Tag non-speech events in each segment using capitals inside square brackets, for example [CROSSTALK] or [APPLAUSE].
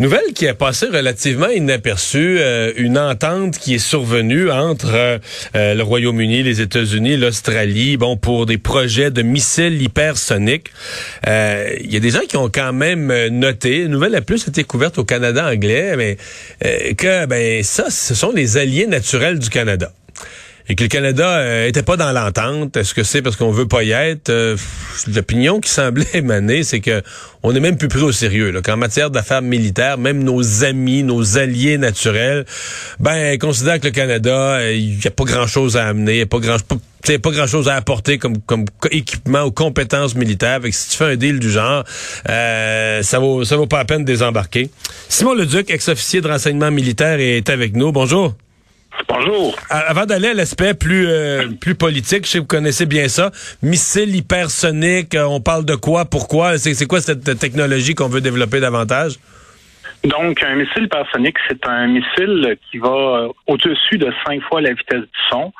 Nouvelle qui est passée relativement inaperçue, euh, une entente qui est survenue entre euh, euh, le Royaume-Uni, les États-Unis, l'Australie, bon pour des projets de missiles hypersoniques. Il y a des gens qui ont quand même noté, une nouvelle a plus été couverte au Canada anglais, mais que ben ça, ce sont les alliés naturels du Canada et que le Canada euh, était pas dans l'entente. Est-ce que c'est parce qu'on veut pas y être? Euh, l'opinion qui semblait [LAUGHS] émaner, c'est que on est même plus pris au sérieux. Qu'en matière d'affaires militaires, même nos amis, nos alliés naturels, ben considèrent que le Canada, euh, il n'y a pas grand-chose à amener, il n'y a pas grand pas, pas grand chose à apporter comme, comme équipement ou compétences militaires. Fait si tu fais un deal du genre, ça vaut ça vaut pas la peine de désembarquer. Simon Leduc, ex-officier de renseignement militaire, est avec nous. Bonjour. Bonjour. Avant d'aller à l'aspect plus euh, plus politique, je sais que vous connaissez bien ça. Missile hypersonique, euh, on parle de quoi, pourquoi? C'est quoi cette technologie qu'on veut développer davantage? Donc, un missile hypersonique, c'est un missile qui va euh, au-dessus de cinq fois la vitesse du son.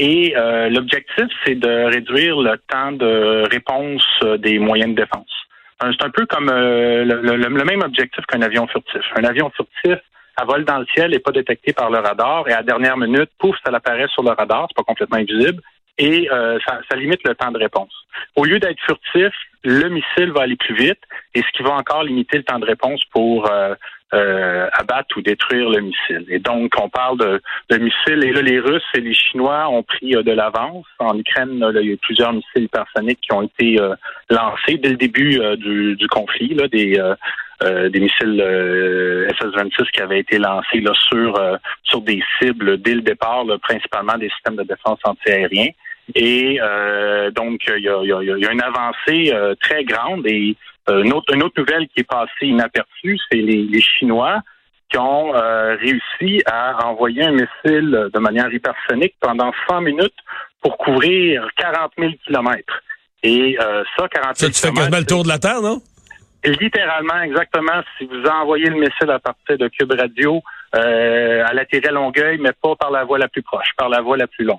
Et l'objectif, c'est de réduire le temps de réponse des moyens de défense. C'est un peu comme le même objectif qu'un avion furtif. Un avion furtif, elle vole dans le ciel et pas détectée par le radar. Et à la dernière minute, pouf, ça apparaît sur le radar, c'est pas complètement invisible. Et euh, ça, limite le temps de réponse. Au lieu d'être furtif, le missile va aller plus vite, et ce qui va encore limiter le temps de réponse pour euh, euh, abattre ou détruire le missile. Et donc, on parle de, de missiles, et là, les Russes et les Chinois ont pris de l'avance. En Ukraine, il y a plusieurs missiles hypersoniques qui ont été lancés dès le début du, du, conflit, là, des euh, des missiles euh, SS-26 qui avaient été lancés là, sur, euh, sur des cibles dès le départ, principalement des systèmes de défense antiaérien. Et donc, il y a, y, y a, une avancée très grande et une autre, une, autre, nouvelle qui est passée inaperçue, c'est les, les Chinois qui ont réussi à envoyer un missile de manière hypersonique pendant 100 minutes pour couvrir 40 000 kilomètres. Et ça, 40 000 Ça, tu fais quasiment le tour de la Terre, non? Littéralement, exactement. Si vous envoyez le missile à partir de Cube Radio, euh, à l'atterrir Longueuil, mais pas par la voie la plus proche, par la voie la plus longue.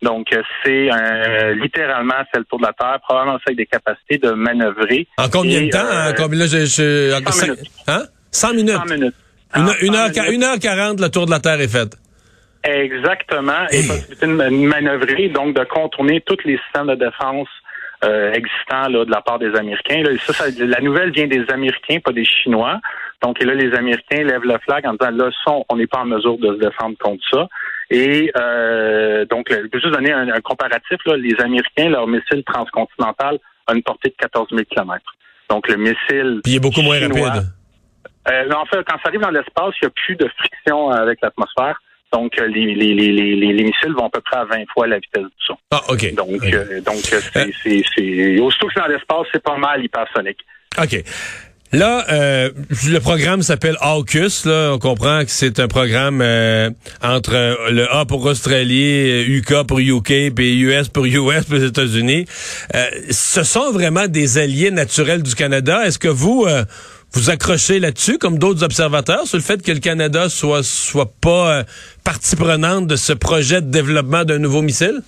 Donc, euh, c'est euh, littéralement, c'est le tour de la Terre, probablement ça avec des capacités de manœuvrer. En combien de temps? Euh, là, je, je, 100 minutes. Hein? 100 minutes? 100 minutes. Une, heure, une heure 40, le tour de la Terre est fait. Exactement. Et possibilité de manœuvrer, donc de contourner tous les systèmes de défense euh, existant là, de la part des Américains. Là, ça, la nouvelle vient des Américains, pas des Chinois. Donc là, les Américains lèvent le flag en disant là, on n'est pas en mesure de se défendre contre ça. Et euh, donc, je vais juste donner un, comparatif. Là, les Américains, leur missile transcontinental a une portée de 14 000 km. Donc le missile. Puis il est beaucoup moins rapide. Euh, en fait, quand ça arrive dans l'espace, il n'y a plus de friction avec l'atmosphère. Donc, euh, les, les, les, les, missiles vont à peu près à 20 fois la vitesse du son. Ah, OK. Donc, euh, donc euh, c'est, c'est, aussitôt que c'est dans l'espace, c'est pas mal hypersonique. OK. Là, euh, le programme s'appelle AUKUS. Là, on comprend que c'est un programme entre le A pour Australie, UK pour UK, puis US pour US pour les États-Unis. ce sont vraiment des alliés naturels du Canada. Est-ce que vous vous accrochez là-dessus, comme d'autres observateurs, sur le fait que le Canada soit soit pas euh, partie prenante de ce projet de développement d'un nouveau missile?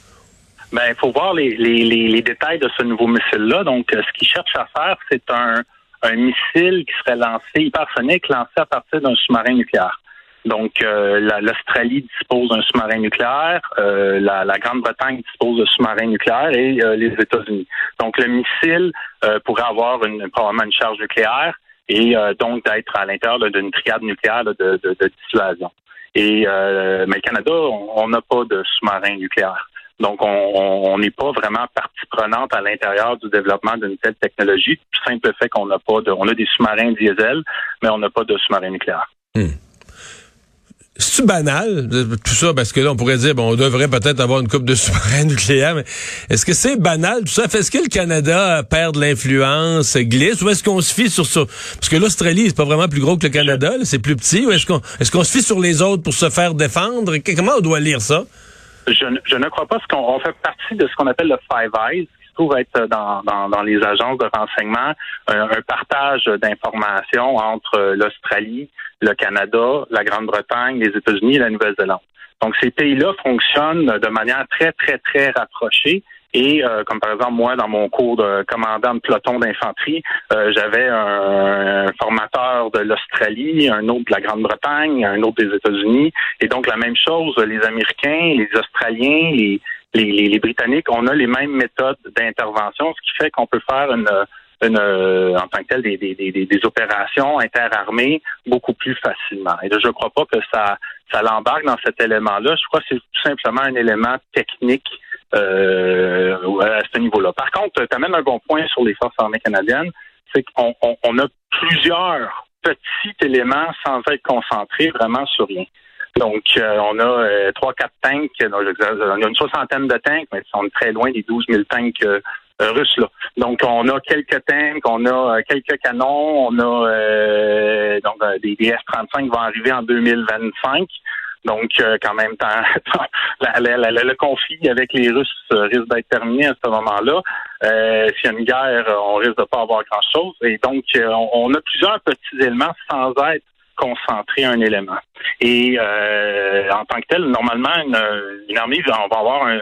Ben, il faut voir les, les, les, détails de ce nouveau missile-là. Donc, euh, ce qu'il cherche à faire, c'est un, un missile qui serait lancé hypersonique, lancé à partir d'un sous-marin nucléaire. Donc, euh, l'Australie dispose d'un sous-marin nucléaire, la, la Grande-Bretagne dispose de sous-marin nucléaire et les États-Unis. Donc, le missile pourrait avoir une, probablement une charge nucléaire et euh, donc d'être à l'intérieur d'une triade nucléaire de, de, de, dissuasion. Et euh, mais le Canada, on n'a pas de sous-marin nucléaire. Donc, on n'est pas vraiment partie prenante à l'intérieur du développement d'une telle technologie. Tout simple fait qu'on n'a pas de, on a des sous-marins diesel, mais on n'a pas de sous-marin nucléaire. Hmm. C'est banal? Tout ça parce que là on pourrait dire bon on devrait peut-être avoir une coupe de [LAUGHS] sous-marins nucléaires mais est-ce que c'est banal tout ça? Est-ce que le Canada perd de l'influence, glisse ou est-ce qu'on se fie sur ça? Parce que l'Australie c'est pas vraiment plus gros que le Canada, c'est plus petit ou est-ce qu'on est-ce qu'on se fie sur les autres pour se faire défendre? Comment on doit lire ça? Je, ne crois pas qu'on fait partie de ce qu'on appelle le Five Eyes retrouve être dans, les agences de renseignement un, partage d'informations entre l'Australie, le Canada, la Grande-Bretagne, les États-Unis et la Nouvelle-Zélande. Donc ces pays-là fonctionnent de manière très, très, très rapprochée. Et euh, comme par exemple, moi, dans mon cours de commandant de peloton d'infanterie, euh, j'avais un, formateur de l'Australie, un autre de la Grande-Bretagne, un autre des États-Unis. Et donc la même chose, les Américains, les Australiens, les, les, les Britanniques, on a les mêmes méthodes d'intervention, ce qui fait qu'on peut faire une une, euh, en tant que tel des, des, des, des, opérations interarmées beaucoup plus facilement. Et je ne crois pas que ça, ça l'embarque dans cet élément-là. Je crois que c'est tout simplement un élément technique euh, à ce niveau-là. Par contre, tu amènes un bon point sur les forces armées canadiennes, c'est qu'on on, a plusieurs petits éléments sans être concentrés vraiment sur rien. Donc, euh, on a euh, trois, quatre tanks. on a une soixantaine de tanks, mais ils sont très loin des 12 000 tanks euh, russes. Là. Donc, on a quelques tanks, on a quelques canons, on a donc des, des F-35 vont arriver en 2025. Donc, quand même, [LAUGHS] le conflit avec les Russes risque d'être terminé à ce moment-là. S'il y a une guerre, on risque de pas avoir grand-chose. Et donc, on, a plusieurs petits éléments sans être concentrer un élément. Et euh, en tant que tel, normalement, une, armée va avoir un,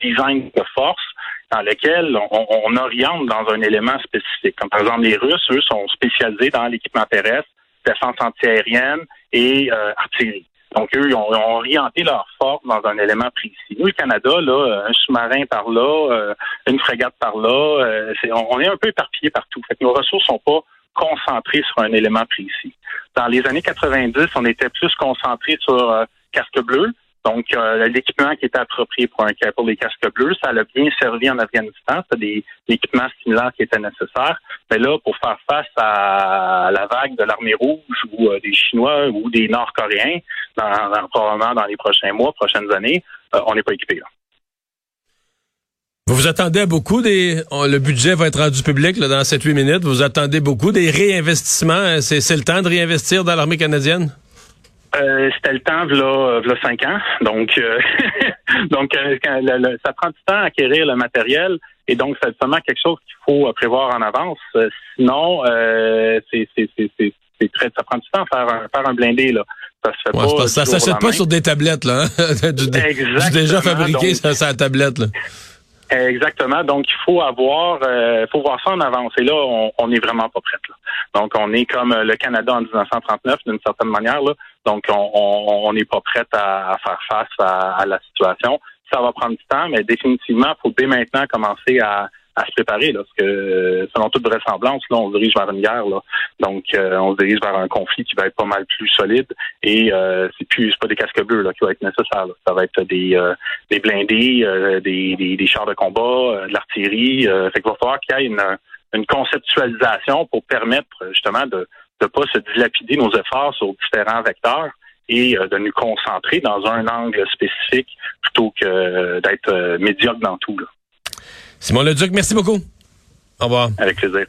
design de force dans lequel on, oriente dans un élément spécifique. Comme par exemple, les Russes, eux, sont spécialisés dans l'équipement terrestre, défense antiaérienne et euh, artillerie. Donc, eux, ils ont, orienté leur force dans un élément précis. Nous, le Canada, là, un sous-marin par là, euh, une frégate par là, on, est un peu éparpillés partout. Fait que nos ressources sont pas concentré sur un élément précis. Dans les années 90, on était plus concentré sur euh, casque bleu, donc euh, l'équipement qui était approprié pour, un, pour les casques bleus. Ça a bien servi en Afghanistan. C'était des équipements similaires qui étaient nécessaires. Mais là, pour faire face à la vague de l'armée rouge ou euh, des Chinois ou des Nord-Coréens, dans, probablement dans les prochains mois, prochaines années, on n'est pas équipé. Là. Vous vous attendez à beaucoup des... le budget va être rendu public là, dans 7-8 minutes. Vous attendez beaucoup des réinvestissements. C'est le temps de réinvestir dans l'armée canadienne? Euh, c'était le temps, là, là 5 ans. Donc, euh, [LAUGHS] donc euh, ça prend du temps à acquérir le matériel. Et donc, c'est seulement quelque chose qu'il faut prévoir en avance. sinon, c'est très, ça prend du temps à faire un, faire un blindé. Là. Ça se fait pas. Ça s'achète pas sur des tablettes, là. Hein? [LAUGHS] du, déjà fabriqué sur sa tablette. Là. Exactement. Donc, il faut avoir, euh, faut voir ça en avance. Et là, on n'est vraiment pas prête. Donc, on est comme le Canada en 1939, d'une certaine manière. Là. Donc, on n'est pas prête à, faire face à, la situation. Ça va prendre du temps, mais définitivement, il faut dès maintenant commencer à, à se préparer, là, parce que selon toute vraisemblance, là, on se dirige vers une guerre. Là. Donc, euh, on se dirige vers un conflit qui va être pas mal plus solide. Et euh, c'est plus c'est pas des casques bleus là, qui vont être nécessaires. Ça va être des, euh, des blindés, euh, des, des, des, chars de combat, de l'artillerie. fait qu'il va falloir qu'il y ait une, une conceptualisation pour permettre justement de ne pas se dilapider nos efforts sur différents vecteurs et de nous concentrer dans un angle spécifique plutôt que d'être médiocre dans tout. Là. Simon Leduc, merci beaucoup. Au revoir. Avec plaisir.